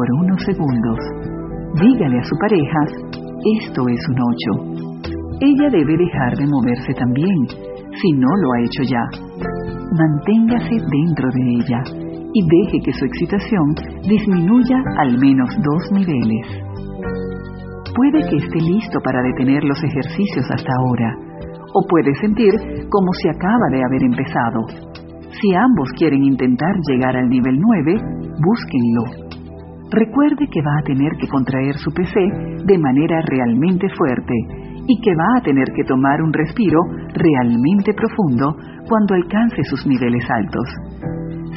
por unos segundos. Dígale a su pareja, esto es un 8. Ella debe dejar de moverse también, si no lo ha hecho ya. Manténgase dentro de ella y deje que su excitación disminuya al menos dos niveles. Puede que esté listo para detener los ejercicios hasta ahora, o puede sentir como si acaba de haber empezado. Si ambos quieren intentar llegar al nivel 9, búsquenlo. Recuerde que va a tener que contraer su PC de manera realmente fuerte y que va a tener que tomar un respiro realmente profundo cuando alcance sus niveles altos.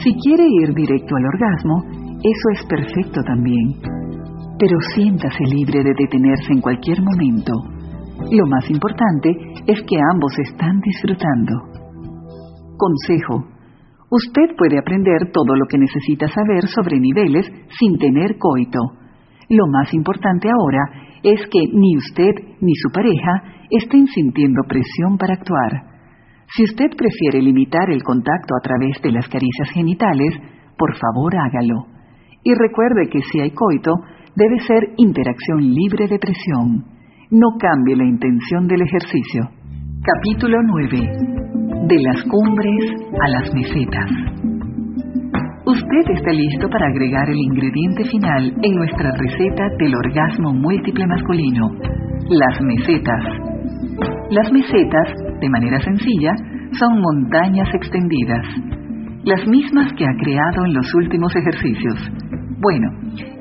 Si quiere ir directo al orgasmo, eso es perfecto también. Pero siéntase libre de detenerse en cualquier momento. Lo más importante es que ambos están disfrutando. Consejo. Usted puede aprender todo lo que necesita saber sobre niveles sin tener coito. Lo más importante ahora es que ni usted ni su pareja estén sintiendo presión para actuar. Si usted prefiere limitar el contacto a través de las caricias genitales, por favor hágalo. Y recuerde que si hay coito, debe ser interacción libre de presión. No cambie la intención del ejercicio. Capítulo 9. De las cumbres a las mesetas. Usted está listo para agregar el ingrediente final en nuestra receta del orgasmo múltiple masculino, las mesetas. Las mesetas de manera sencilla, son montañas extendidas, las mismas que ha creado en los últimos ejercicios. Bueno,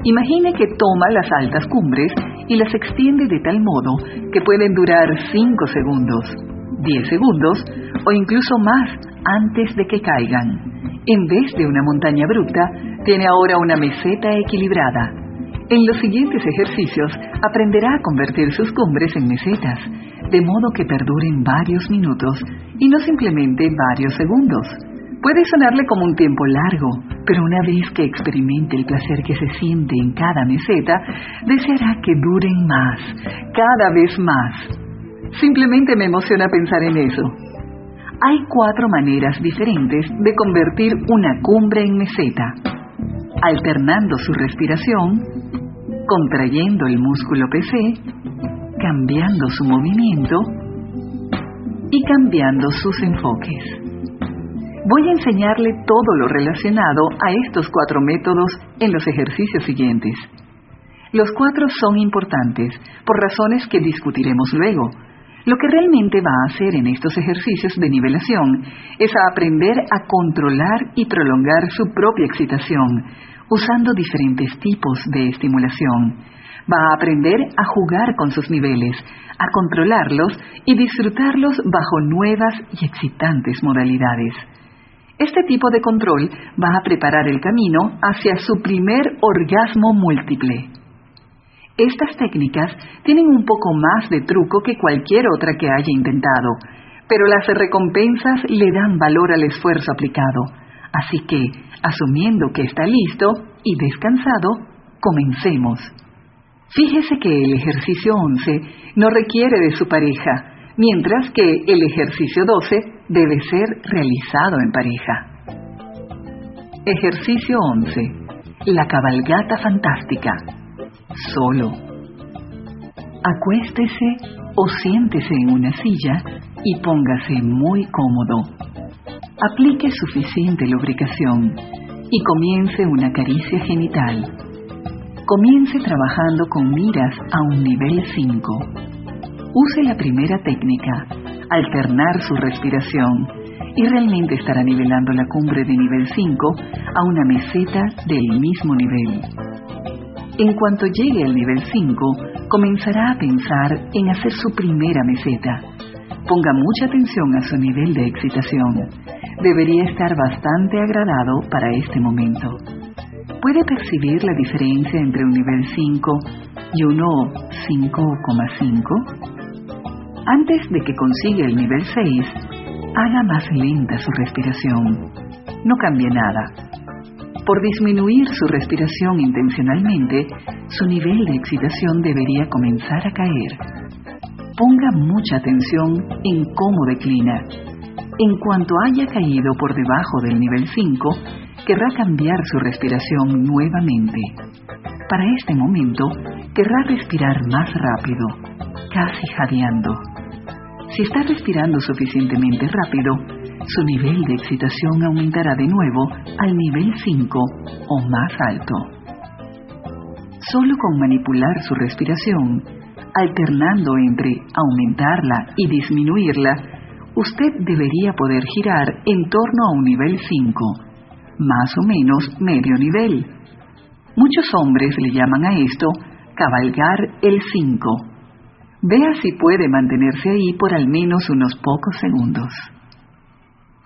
imagine que toma las altas cumbres y las extiende de tal modo que pueden durar 5 segundos, 10 segundos o incluso más antes de que caigan. En vez de una montaña abrupta, tiene ahora una meseta equilibrada. En los siguientes ejercicios aprenderá a convertir sus cumbres en mesetas de modo que perduren varios minutos y no simplemente varios segundos. Puede sonarle como un tiempo largo, pero una vez que experimente el placer que se siente en cada meseta, deseará que duren más, cada vez más. Simplemente me emociona pensar en eso. Hay cuatro maneras diferentes de convertir una cumbre en meseta. Alternando su respiración, contrayendo el músculo PC, cambiando su movimiento y cambiando sus enfoques. Voy a enseñarle todo lo relacionado a estos cuatro métodos en los ejercicios siguientes. Los cuatro son importantes por razones que discutiremos luego. Lo que realmente va a hacer en estos ejercicios de nivelación es aprender a controlar y prolongar su propia excitación usando diferentes tipos de estimulación Va a aprender a jugar con sus niveles, a controlarlos y disfrutarlos bajo nuevas y excitantes modalidades. Este tipo de control va a preparar el camino hacia su primer orgasmo múltiple. Estas técnicas tienen un poco más de truco que cualquier otra que haya intentado, pero las recompensas le dan valor al esfuerzo aplicado. Así que, asumiendo que está listo y descansado, comencemos. Fíjese que el ejercicio 11 no requiere de su pareja, mientras que el ejercicio 12 debe ser realizado en pareja. Ejercicio 11. La cabalgata fantástica. Solo. Acuéstese o siéntese en una silla y póngase muy cómodo. Aplique suficiente lubricación y comience una caricia genital Comience trabajando con miras a un nivel 5. Use la primera técnica, alternar su respiración, y realmente estará nivelando la cumbre de nivel 5 a una meseta del mismo nivel. En cuanto llegue al nivel 5, comenzará a pensar en hacer su primera meseta. Ponga mucha atención a su nivel de excitación. Debería estar bastante agradado para este momento. ¿Puede percibir la diferencia entre un nivel 5 y uno 5,5? Antes de que consiga el nivel 6, haga más lenta su respiración. No cambie nada. Por disminuir su respiración intencionalmente, su nivel de excitación debería comenzar a caer. Ponga mucha atención en cómo declina. En cuanto haya caído por debajo del nivel 5, querrá cambiar su respiración nuevamente. Para este momento, querrá respirar más rápido, casi jadeando. Si está respirando suficientemente rápido, su nivel de excitación aumentará de nuevo al nivel 5 o más alto. Solo con manipular su respiración, alternando entre aumentarla y disminuirla, usted debería poder girar en torno a un nivel 5, más o menos medio nivel. Muchos hombres le llaman a esto cabalgar el 5. Vea si puede mantenerse ahí por al menos unos pocos segundos.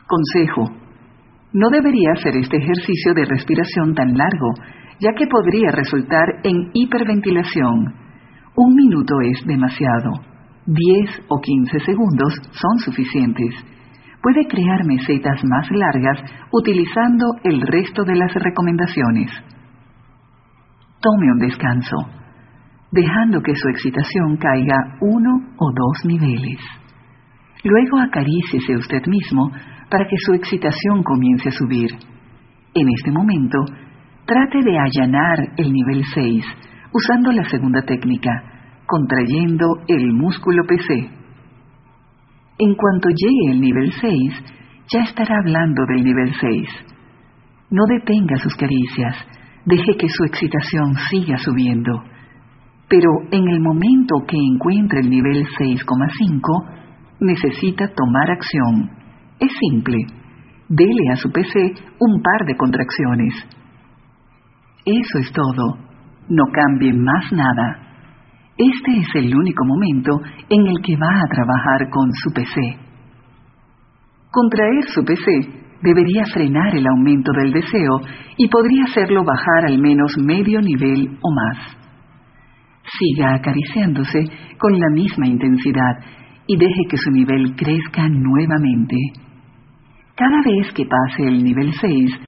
Consejo. No debería hacer este ejercicio de respiración tan largo, ya que podría resultar en hiperventilación. Un minuto es demasiado. 10 o 15 segundos son suficientes. Puede crear mesetas más largas utilizando el resto de las recomendaciones. Tome un descanso, dejando que su excitación caiga uno o dos niveles. Luego acaríciese usted mismo para que su excitación comience a subir. En este momento, trate de allanar el nivel 6 usando la segunda técnica, contrayendo el músculo PC. En cuanto llegue el nivel 6, ya estará hablando del nivel 6. No detenga sus caricias, deje que su excitación siga subiendo. Pero en el momento que encuentre el nivel 6,5, necesita tomar acción. Es simple. Dele a su PC un par de contracciones. Eso es todo. No cambie más nada. Este es el único momento en el que va a trabajar con su PC. Contraer su PC debería frenar el aumento del deseo y podría hacerlo bajar al menos medio nivel o más. Siga acariciándose con la misma intensidad y deje que su nivel crezca nuevamente. Cada vez que pase el nivel 6,